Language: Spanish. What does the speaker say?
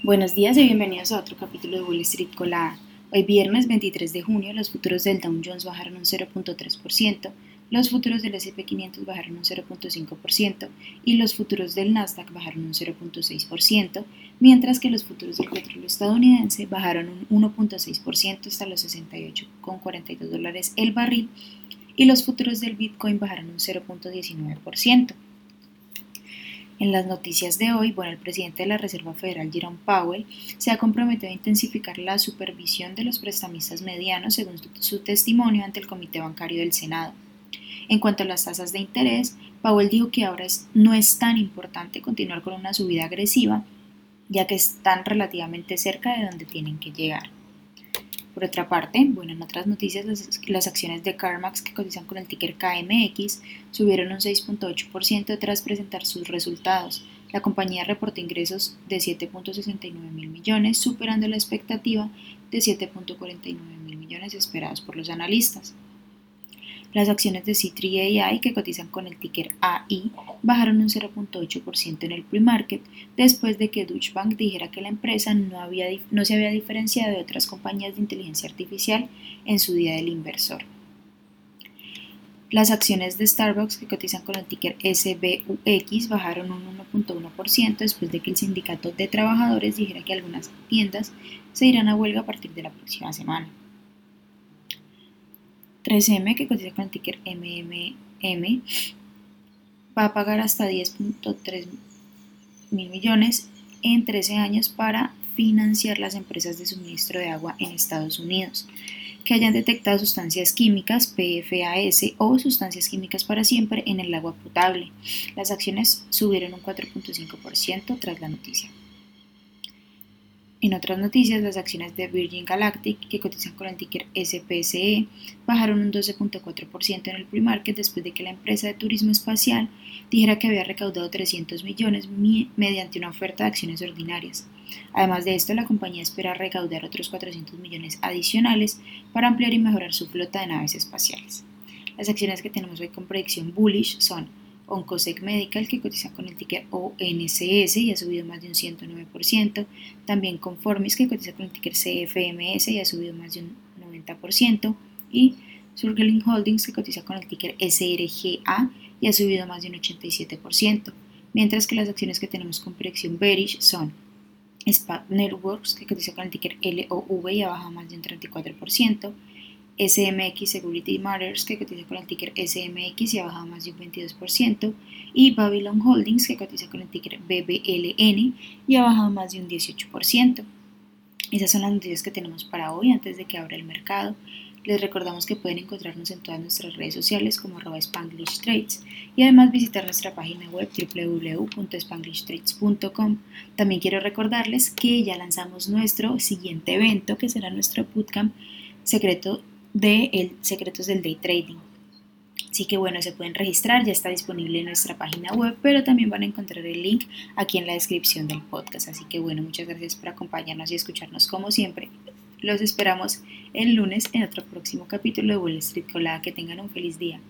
Buenos días y bienvenidos a otro capítulo de Wall Street Colada. Hoy viernes 23 de junio los futuros del Dow Jones bajaron un 0.3%, los futuros del S&P 500 bajaron un 0.5% y los futuros del Nasdaq bajaron un 0.6%, mientras que los futuros del petróleo estadounidense bajaron un 1.6% hasta los 68,42 dólares el barril y los futuros del Bitcoin bajaron un 0.19%. En las noticias de hoy, bueno, el presidente de la Reserva Federal, Jerome Powell, se ha comprometido a intensificar la supervisión de los prestamistas medianos según su testimonio ante el Comité Bancario del Senado. En cuanto a las tasas de interés, Powell dijo que ahora no es tan importante continuar con una subida agresiva, ya que están relativamente cerca de donde tienen que llegar. Por otra parte, bueno, en otras noticias, las, acciones de CarMax que cotizan con el ticker KMX subieron un 6.8% tras presentar sus resultados. La compañía reportó ingresos de 7.69 mil millones, superando la expectativa de 7.49 mil millones esperados por los analistas. Las acciones de C3 AI que cotizan con el ticker AI bajaron un 0.8% en el pre-market después de que Deutsche Bank dijera que la empresa no, no se había diferenciado de otras compañías de inteligencia artificial en su día del inversor. Las acciones de Starbucks que cotizan con el ticker SBUX bajaron un 1.1% después de que el sindicato de trabajadores dijera que algunas tiendas se irán a huelga a partir de la próxima semana. 3M, que cotiza con el ticker MMM, va a pagar hasta 10.3 mil millones en 13 años para financiar las empresas de suministro de agua en Estados Unidos que hayan detectado sustancias químicas, PFAS o sustancias químicas para siempre en el agua potable. Las acciones subieron un 4.5% tras la noticia. En otras noticias, las acciones de Virgin Galactic, que cotizan con el ticker SPSE, bajaron un 12.4% en el pre-market después de que la empresa de turismo espacial dijera que había recaudado 300 millones mediante una oferta de acciones ordinarias. Además de esto, la compañía espera recaudar otros 400 millones adicionales para ampliar y mejorar su flota de naves espaciales. Las acciones que tenemos hoy con predicción bullish son Oncosec Medical, que cotiza con el ticker ONCS y ha subido más de un 109%. También Conformis, que cotiza con el ticker CFMS y ha subido más de un 90%. Y Surgeling Holdings, que cotiza con el ticker SRGA y ha subido más de un 87%. Mientras que las acciones que tenemos con predicción bearish son SPAC Networks, que cotiza con el ticker LOV y ha bajado más de un 34%. SMX Security Matters, que cotiza con el ticker SMX y ha bajado más de un 22%, y Babylon Holdings, que cotiza con el ticker BBLN y ha bajado más de un 18%. Esas son las noticias que tenemos para hoy antes de que abra el mercado. Les recordamos que pueden encontrarnos en todas nuestras redes sociales como Spanglish Trades y además visitar nuestra página web www.spanglishtrades.com. También quiero recordarles que ya lanzamos nuestro siguiente evento que será nuestro bootcamp secreto de el Secretos del Day Trading. Así que bueno, se pueden registrar, ya está disponible en nuestra página web, pero también van a encontrar el link aquí en la descripción del podcast. Así que bueno, muchas gracias por acompañarnos y escucharnos como siempre. Los esperamos el lunes en otro próximo capítulo de Wall Street Colada. Que tengan un feliz día.